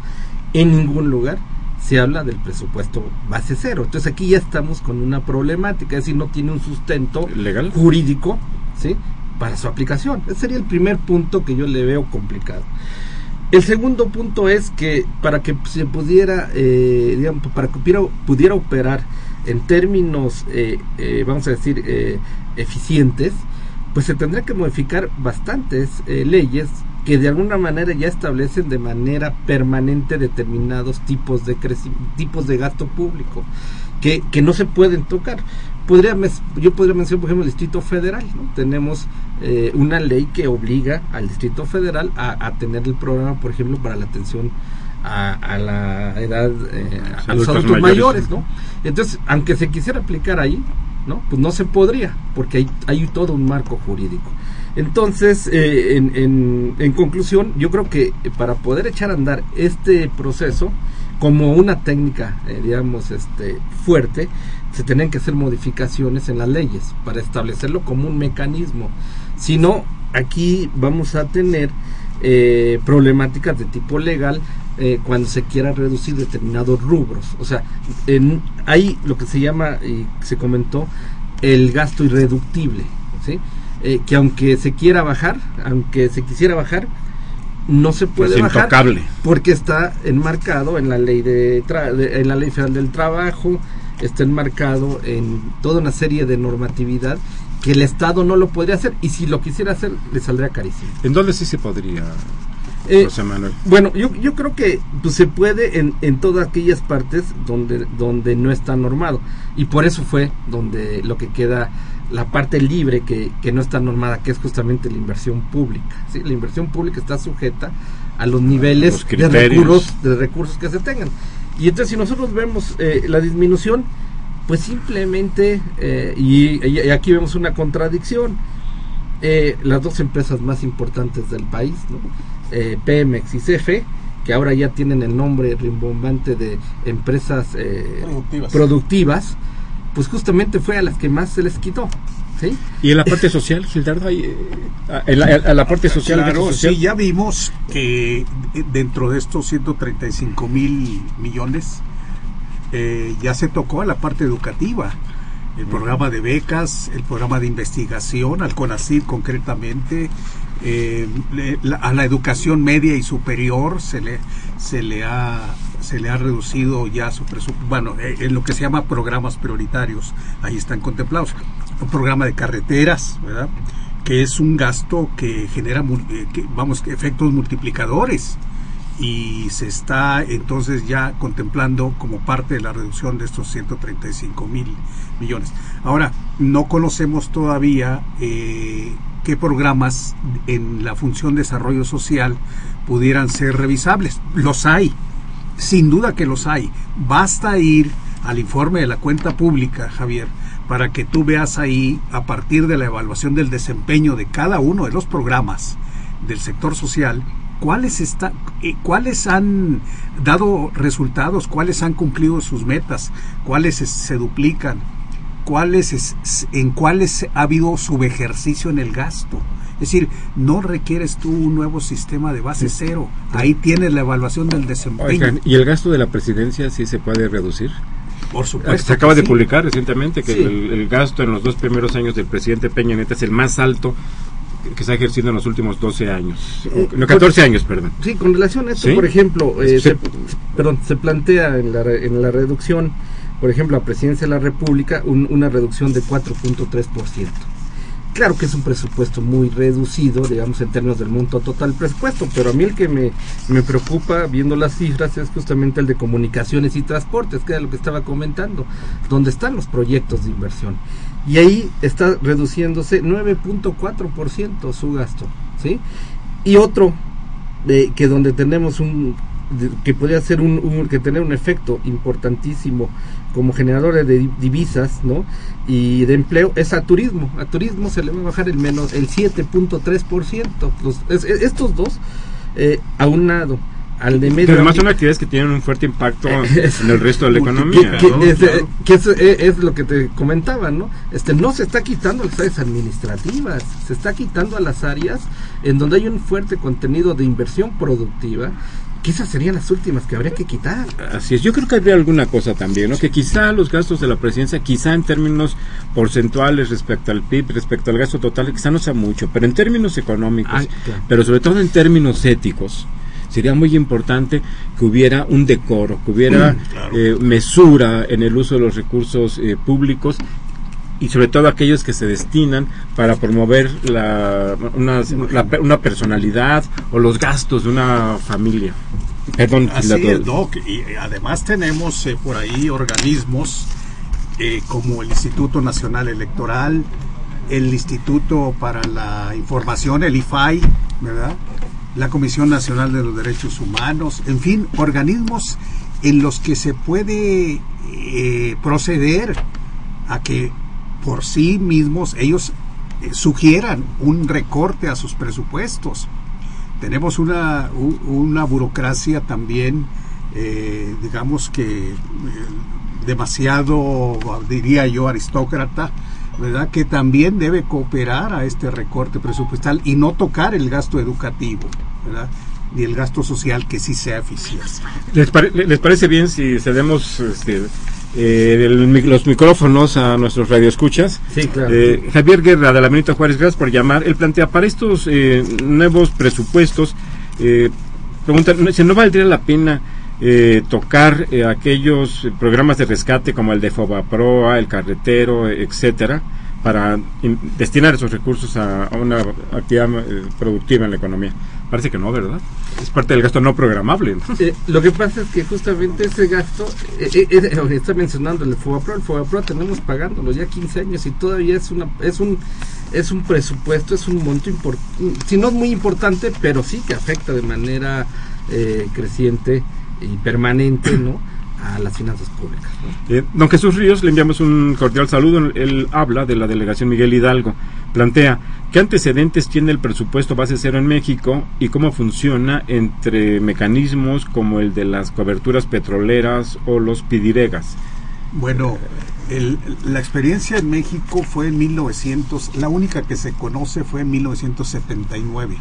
en ningún lugar se habla del presupuesto base cero. Entonces aquí ya estamos con una problemática, es decir, no tiene un sustento legal jurídico, ¿sí? Para su aplicación. Ese sería el primer punto que yo le veo complicado. El segundo punto es que para que se pudiera, eh, para que pudiera, operar en términos, eh, eh, vamos a decir, eficientes, pues se tendría que modificar bastantes leyes que de alguna manera ya establecen de manera permanente determinados tipos de tipos de gasto público que, que no se pueden tocar podría yo podría mencionar por ejemplo el Distrito Federal ¿no? tenemos eh, una ley que obliga al Distrito Federal a, tener el programa por ejemplo para la atención a, la edad eh, a los adultos mayores. no entonces aunque se quisiera aplicar ahí no pues no se podría porque hay, hay todo un marco jurídico entonces eh, en, en, en conclusión yo creo que para poder echar a andar este proceso como una técnica digamos este fuerte se tienen que hacer modificaciones en las leyes para establecerlo como un mecanismo. Si no, aquí vamos a tener eh, problemáticas de tipo legal eh, cuando se quiera reducir determinados rubros. O sea, en, hay lo que se llama, y se comentó, el gasto irreductible, ¿sí? Eh, que aunque se quiera bajar, aunque se quisiera bajar, no se puede bajar porque está enmarcado en la ley de, de, en la ley federal del trabajo está enmarcado en toda una serie de normatividad que el Estado no lo podría hacer y si lo quisiera hacer le saldría carísimo. ¿En dónde sí se podría? Eh, José Manuel? Bueno, yo, yo creo que pues, se puede en, en todas aquellas partes donde, donde no está normado. Y por eso fue donde lo que queda la parte libre que, que no está normada, que es justamente la inversión pública. ¿sí? La inversión pública está sujeta a los niveles de, recursos, de recursos que se tengan. Y entonces si nosotros vemos eh, la disminución, pues simplemente, eh, y, aquí vemos una contradicción, eh, las dos empresas más importantes del país, ¿no? Pemex y CFE, que ahora ya tienen el nombre rimbombante de empresas productivas. productivas, pues justamente fue a las que más se les quitó. ¿Sí? Y en la parte social, Gildardo, hay, en la, la, parte social, claro, sí, ya vimos que dentro de estos 135 mil millones eh, ya se tocó a la parte educativa, el programa de becas, el programa de investigación, al CONACYT concretamente, eh, a la educación media y superior se le, se le ha se le ha reducido ya su presupuesto, bueno, eh, en lo que se llama programas prioritarios, ahí están contemplados. Un programa de carreteras, ¿verdad? Que es un gasto que genera, eh, vamos, efectos multiplicadores y se está entonces ya contemplando como parte de la reducción de estos 135 mil millones. Ahora, no conocemos todavía eh, qué programas en la función desarrollo social pudieran ser revisables. Los hay, sin duda que los hay. Basta ir al informe de la cuenta pública, Javier, para que tú veas ahí, a partir de la evaluación del desempeño de cada uno de los programas del sector social, cuáles, está, eh, cuáles han dado resultados, cuáles han cumplido sus metas, cuáles se duplican, cuáles en cuáles ha habido subejercicio en el gasto. Es decir, no requieres tú un nuevo sistema de base cero. Ahí tienes la evaluación del desempeño. ¿Y el gasto de la presidencia sí se puede reducir? Por supuesto. Se acaba de publicar recientemente que el, gasto en los dos primeros años del presidente Peña Nieto es el más alto que se ha ejercido en los últimos 12 años. Eh, no, 14 años, perdón. Sí, con relación a esto, por ejemplo, eh, se, perdón, se plantea en la, en la reducción, por ejemplo, la presidencia de la República, una reducción de 4.3%. Claro que es un presupuesto muy reducido, digamos, en términos del monto total presupuesto, pero a mí el que me, me preocupa, viendo las cifras, es justamente el de comunicaciones y transportes, que era lo que estaba comentando, donde están los proyectos de inversión. Y ahí está reduciéndose 9.4% su gasto, ¿sí? Y otro, de, que donde tenemos un que podría ser un, un- que tener un efecto importantísimo como generador de di- divisas, ¿no? Y de empleo es a turismo. A turismo se le va a bajar el menos el 7.3%. Los es- es- estos dos eh, aunado al de medio Pero además son actividades que tienen un fuerte impacto Es- en el resto de la economía. que- ¿no? es, eh, Claro. que es, eh, es lo que te comentaba, ¿no? Este no se está quitando las áreas administrativas, se está quitando a las áreas en donde hay un fuerte contenido de inversión productiva, que esas serían las últimas que habría que quitar. Así es, yo creo que habría alguna cosa también, ¿no? Que quizá los gastos de la presidencia, quizá en términos porcentuales respecto al PIB, respecto al gasto total, quizá no sea mucho, pero en términos económicos, Ay, claro. pero sobre todo en términos éticos, sería muy importante que hubiera un decoro, que hubiera eh, mesura en el uso de los recursos eh, públicos y sobre todo aquellos que se destinan para promover la, una, la- una personalidad o los gastos de una familia. Perdón, Así la- es, Doc. Y además tenemos eh, por ahí organismos eh, como el Instituto Nacional Electoral, el Instituto para la Información, el IFAI, ¿verdad? La Comisión Nacional de los Derechos Humanos, en fin, organismos en los que se puede eh, proceder a que por sí mismos ellos eh, sugieran un recorte a sus presupuestos tenemos una, una burocracia también, eh, digamos que eh, demasiado, diría yo, aristócrata, ¿verdad? Que también debe cooperar a este recorte presupuestal y no tocar el gasto educativo, ¿verdad? Ni el gasto social que sí sea eficiente. ¿Les, les parece bien si cedemos este, eh, el los micrófonos a nuestros radioescuchas? Sí, claro. Eh, Javier Guerra de la Benito Juárez, gracias por llamar. Él plantea para estos eh, nuevos presupuestos, eh, pregunta, ¿no- si no valdría la pena eh, tocar eh, aquellos programas de rescate como el de Fobaproa, el carretero, etcétera, para in- destinar esos recursos a, una actividad eh, productiva en la economía? Parece que no, ¿verdad? Es parte del gasto no programable. Eh, lo que pasa es que justamente ese gasto, eh, eh, está mencionando el FOBAPRO, el FOBAPRO tenemos pagándolo ya 15 años y todavía es una es un es un presupuesto, es un monto importante, si no muy importante, pero sí que afecta de manera creciente y permanente, ¿no? A las finanzas públicas. ¿no? Eh, don Jesús Ríos, le enviamos un cordial saludo. Él habla de la delegación Miguel Hidalgo. Plantea, ¿qué antecedentes tiene el presupuesto base cero en México y cómo funciona entre mecanismos como el de las coberturas petroleras o los pidiregas? Bueno, el- la experiencia en México fue en 1900, la única que se conoce fue en 1979,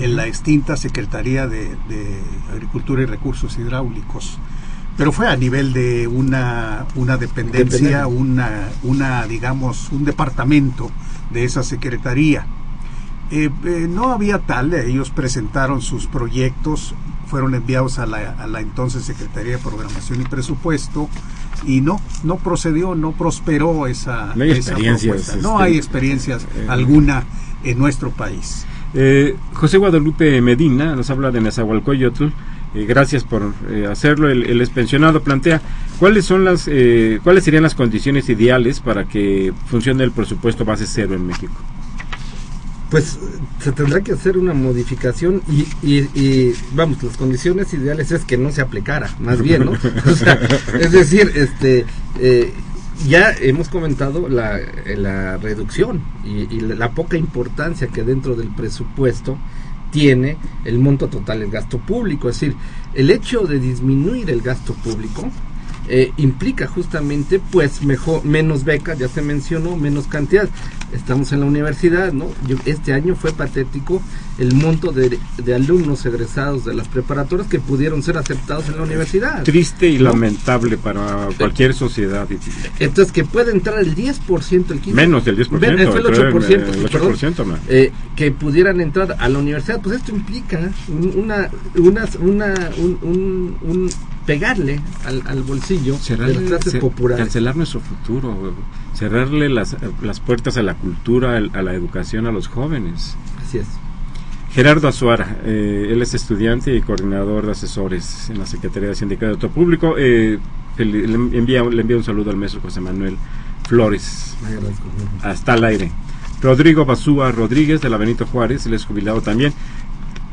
en la extinta Secretaría de, de Agricultura y Recursos Hidráulicos. Pero fue a nivel de una, una dependencia, una, una, digamos, un departamento de esa secretaría. Eh, eh, no había tal, ellos presentaron sus proyectos, fueron enviados a la, a la entonces Secretaría de Programación y Presupuesto y no, no procedió, no prosperó esa, No hay esa experiencias, propuesta. No este, hay experiencias eh, alguna en nuestro país. José Guadalupe Medina nos habla de Nezahualcóyotl. Eh, gracias por eh, hacerlo. El, el expensionado plantea cuáles son las, eh, cuáles serían las condiciones ideales para que funcione el presupuesto base cero en México. Pues se tendrá que hacer una modificación y, y- y, vamos, las condiciones ideales es que no se aplicara, más bien, ¿no? (laughs) O sea, es decir, este, eh, ya hemos comentado la, la reducción y, y la poca importancia que dentro del presupuesto tiene el monto total del gasto público. Es decir, el hecho de disminuir el gasto público eh, implica justamente pues mejor menos becas ya se mencionó menos cantidad estamos en la universidad no este año fue patético el monto de, de alumnos egresados de las preparatorias que pudieron ser aceptados en la universidad Triste y ¿No? lamentable para cualquier sociedad. entonces que puede entrar el 10% el 15%, Menos del 10%. Ven, fue el 8%, el perdón. 8%, ¿no? eh, que pudieran entrar a la universidad, pues esto implica un- una, una, una un, un- un pegarle al, al bolsillo de las clases cer- populares. cancelar nuestro futuro, cerrarle las, las puertas a la cultura, a la educación a los jóvenes. Así es. Gerardo Azuara, eh, él es estudiante y coordinador de asesores en la Secretaría de Sindicato de Auto Público. Eh, le, envía, le envía un saludo al maestro José Manuel Flores. Hasta al aire. Rodrigo Basúa Rodríguez de la Benito Juárez, él es jubilado también.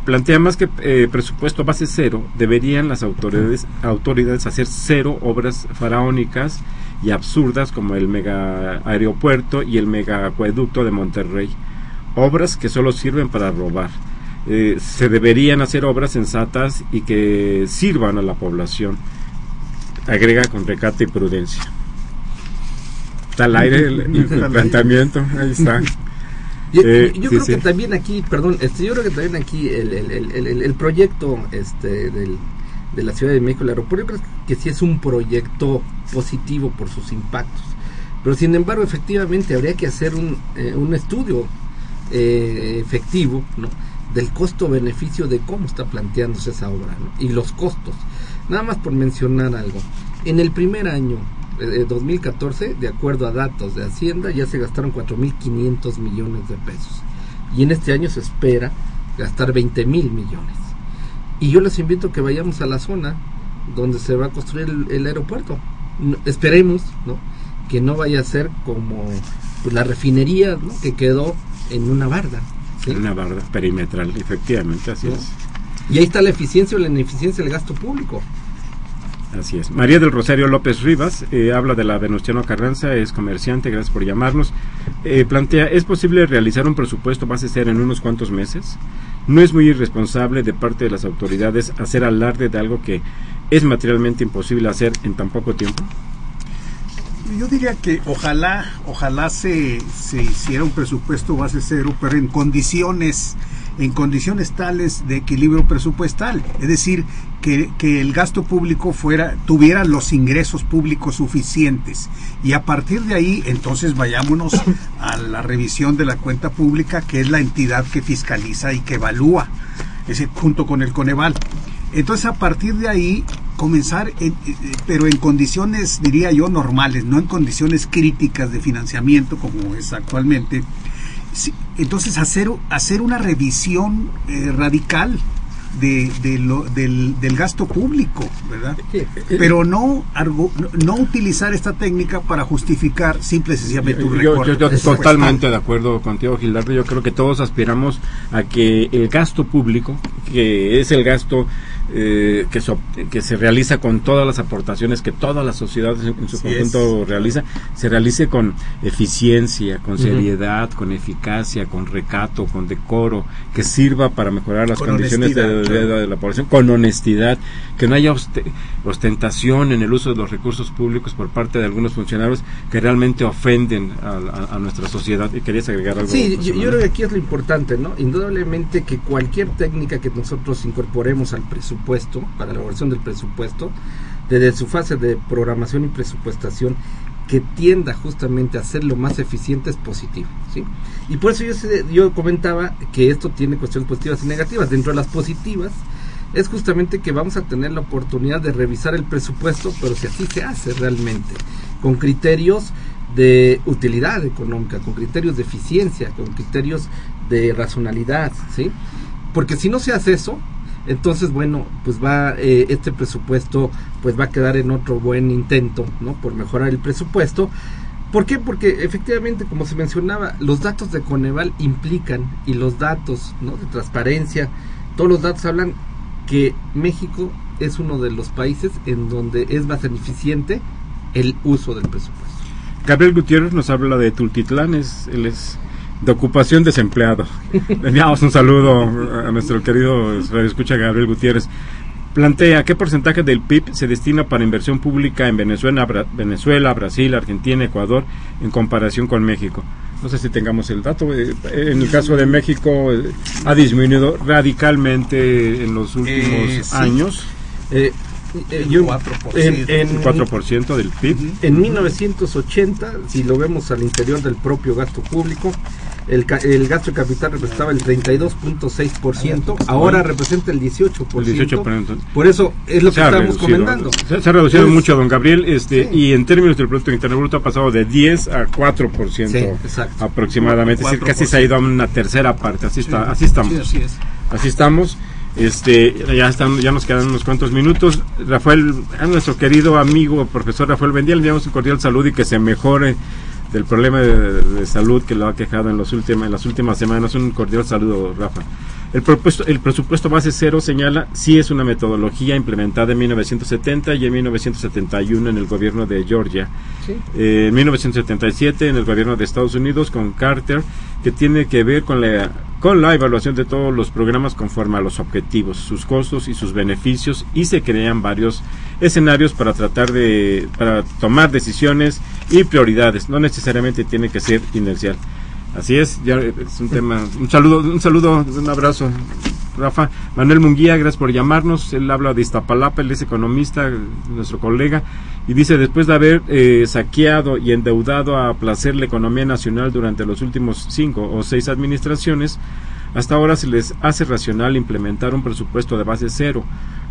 plantea más que eh, presupuesto base cero, deberían las autoridades, autoridades hacer cero obras faraónicas y absurdas como el mega aeropuerto y el mega acueducto de Monterrey. Obras que solo sirven para robar. Eh, se deberían hacer obras sensatas y que sirvan a la población. Agrega con recato y prudencia. Está al aire el, el planteamiento, ahí está. (laughs) Yo, Eh, yo sí, creo sí. que también aquí, perdón, este, yo creo que también aquí el, el, el, el- el proyecto este, del, de la Ciudad de México, el aeropuerto, yo creo que sí es un proyecto positivo por sus impactos. Pero sin embargo, efectivamente, habría que hacer un, eh, un estudio eh, efectivo ¿no? del costo-beneficio de cómo está planteándose esa obra ¿no? y los costos. Nada más por mencionar algo. En el primer año, eh, 2014, de acuerdo a datos de Hacienda, ya se gastaron 4.500 millones de pesos. Y en este año se espera gastar 20 mil millones. Y yo les invito a que vayamos a la zona donde se va a construir el, aeropuerto. Esperemos ¿no? que no vaya a ser como pues, la refinería ¿no? que quedó en una barda. ¿sí? Una barra perimetral, efectivamente, así ¿No? es. Y ahí está la eficiencia o la ineficiencia del gasto público. Así es. María del Rosario López Rivas eh, habla de la Venustiano Carranza, es comerciante, gracias por llamarnos. Eh, plantea, ¿es posible realizar un presupuesto base cero en unos cuantos meses? ¿No es muy irresponsable de parte de las autoridades hacer alarde de algo que es materialmente imposible hacer en tan poco tiempo? Yo diría que ojalá, ojalá se, se hiciera un presupuesto base cero, pero en condiciones, en condiciones tales de equilibrio presupuestal, es decir, que, que el gasto público fuera, tuviera los ingresos públicos suficientes. Y a partir de ahí, entonces vayámonos a la revisión de la cuenta pública, que es la entidad que fiscaliza y que evalúa, es decir, junto con el Coneval. Entonces, a partir de ahí, comenzar, en- eh, pero en condiciones, diría yo, normales, no en condiciones críticas de financiamiento como es actualmente. Entonces, hacer, hacer una revisión eh, radical de, de lo- del, del gasto público, ¿verdad? Pero no, argo- no, utilizar esta técnica para justificar simple y sencillamente un Yo, yo- recorte yo presupuestal. totalmente de acuerdo contigo, Gildardo. Yo creo que todos aspiramos a que el gasto público, que es el gasto eh, que, so- que se realiza con todas las aportaciones que toda la sociedad en, en su Así conjunto realiza, se realice con eficiencia, con seriedad, con eficacia, con recato, con decoro, que sirva para mejorar las Con condiciones de, de- claro. de la población, con honestidad, que no haya oste- ostentación en el uso de los recursos públicos por parte de algunos funcionarios que realmente ofenden a, a- a nuestra sociedad. ¿Y querías agregar algo? Sí, yo, yo creo que aquí es lo importante, ¿no? Indudablemente que cualquier técnica que nosotros incorporemos al presupuesto, para la elaboración del presupuesto, desde su fase de programación y presupuestación, que tienda justamente a ser lo más eficiente es positivo, ¿sí? Y por eso yo, yo comentaba que esto tiene cuestiones positivas y negativas. Dentro de las positivas es justamente que vamos a tener la oportunidad de revisar el presupuesto, pero si así se hace realmente, con criterios de utilidad económica, con criterios de eficiencia, con criterios de racionalidad, ¿sí? Porque si no se hace eso, entonces bueno, pues va eh, este presupuesto pues va a quedar en otro buen intento, ¿no? Por mejorar el presupuesto. ¿Por qué? Porque efectivamente, como se mencionaba, los datos de Coneval implican y los datos, ¿no? De transparencia, todos los datos hablan que México es uno de los países en donde es más eficiente el uso del presupuesto. Gabriel Gutiérrez nos habla de Tultitlán, es, él es de ocupación desempleado. (laughs) Le enviamos un saludo a nuestro querido escucha Gabriel Gutiérrez. Plantea qué porcentaje del PIB se destina para inversión pública en Venezuela, Bra- Venezuela, Brasil, Argentina, Ecuador, en comparación con México. No sé si tengamos el dato. eh, En el caso de México eh, ha disminuido radicalmente en los últimos Eh, sí. años, Eh, El yo- 4%. en, en- el 4% del PIB. en 1980, si lo vemos al interior del propio gasto público, el, ca- el gasto de capital representaba el 32.6%, ahora representa el 18%. El 18%. Por eso es lo que estamos comentando. Se, se ha reducido mucho, don Gabriel, este, sí. y en términos del Producto Interno Bruto ha pasado de 10 a 4% Sí, exacto. aproximadamente. Es decir, 4%. casi se ha ido a una tercera parte. Así, está, así estamos. Sí, así es. Así estamos. Este, ya están, ya nos quedan unos cuantos minutos. Rafael, a nuestro querido amigo profesor Rafael Bendía, le enviamos un cordial saludo y que se mejore del problema de, salud que lo ha quejado en, los últimos, en las últimas semanas. Un cordial saludo, Rafa. El, propuesto, el presupuesto base cero señala si es una metodología implementada en 1970 y en 1971 en el gobierno de Georgia, eh, en 1977 en el gobierno de Estados Unidos con Carter, que tiene que ver con la, con la evaluación de todos los programas conforme a los objetivos, sus costos y sus beneficios y se crean varios escenarios para tratar de para tomar decisiones y prioridades, no necesariamente tiene que ser inercial. Así es, ya es un tema. Un saludo, un saludo, un abrazo, Rafa. Manuel Munguía, gracias por llamarnos. Él habla de Iztapalapa, él es economista, nuestro colega, y dice: después de haber eh, saqueado y endeudado a placer la economía nacional durante los últimos cinco o seis administraciones, hasta ahora se les hace racional implementar un presupuesto de base cero,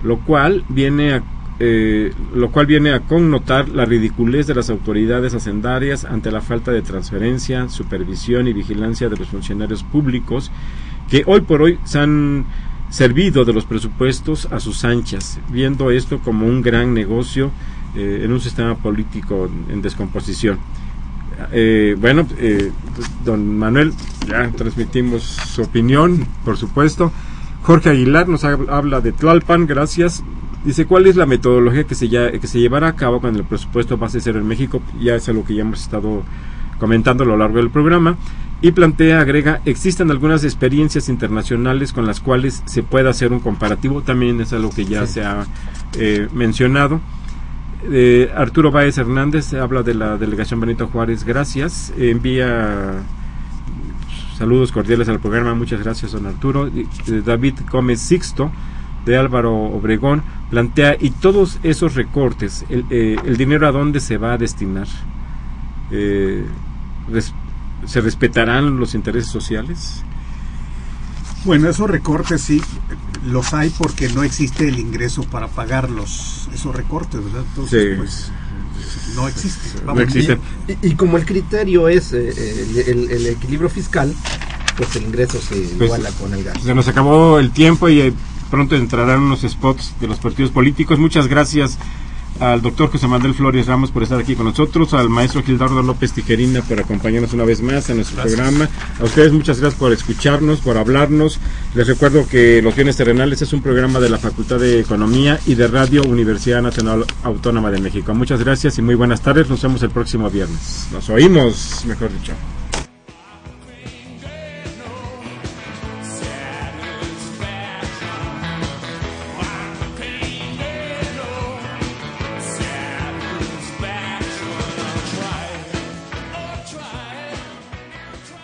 lo cual viene a eh, lo cual viene a connotar la ridiculez de las autoridades hacendarias ante la falta de transferencia, supervisión y vigilancia de los funcionarios públicos que hoy por hoy se han servido de los presupuestos a sus anchas, viendo esto como un gran negocio eh, en un sistema político en descomposición. Eh, bueno, don Manuel, ya transmitimos su opinión, por supuesto. Jorge Aguilar nos habla de Tlalpan, gracias. Dice, ¿cuál es la metodología que se, ya, que se llevará a cabo cuando el presupuesto base cero en México? Ya es algo que ya hemos estado comentando a lo largo del programa. Y plantea, agrega, existen algunas experiencias internacionales con las cuales se puede hacer un comparativo. También es algo que ya se ha eh, mencionado. Eh, Arturo Báez Hernández habla de la delegación Benito Juárez, gracias. envía saludos cordiales al programa, muchas gracias, don Arturo. David Gómez Sixto de Álvaro Obregón plantea y todos esos recortes, el, eh, dinero a dónde se va a destinar, eh, ¿se respetarán los intereses sociales? Bueno, esos recortes sí los hay porque no existe el ingreso para pagarlos, esos recortes, ¿verdad? Entonces, pues no existe. Y, como el criterio es eh, el, equilibrio fiscal, pues el ingreso se pues, iguala con el gasto. Se nos acabó el tiempo y pronto entrarán unos spots de los partidos políticos. Muchas gracias al doctor José Manuel Flores Ramos por estar aquí con nosotros, al maestro Gildardo López Tijerina por acompañarnos una vez más en nuestro programa. A ustedes muchas gracias por escucharnos, por hablarnos. Les recuerdo que Los Bienes Terrenales es un programa de la Facultad de Economía y de Radio Universidad Nacional Autónoma de México. Muchas gracias y muy buenas tardes. Nos vemos el próximo viernes. Nos oímos, mejor dicho.